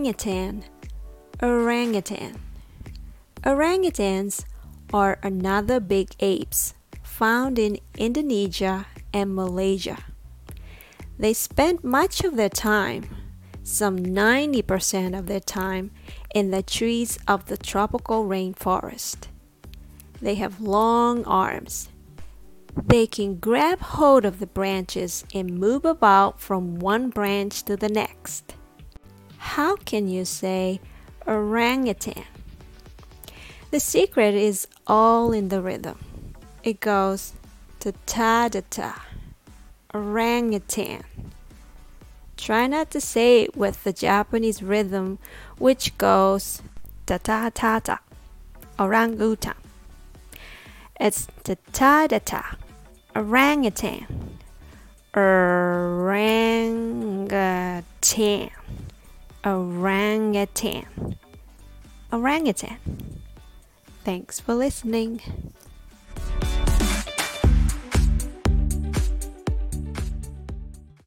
Orangutan. Orangutan. Orangutans are another big apes found in Indonesia and Malaysia. They spend much of their time, some 90% of their time, in the trees of the tropical rainforest. They have long arms. They can grab hold of the branches and move about from one branch to the next. How can you say orangutan? The secret is all in the rhythm. It goes ta ta ta ta, orangutan. Try not to say it with the Japanese rhythm, which goes ta ta ta ta, orangutan. It's ta ta ta ta, orangutan, orangutan, orangutan, orangutan. Thanks for listening.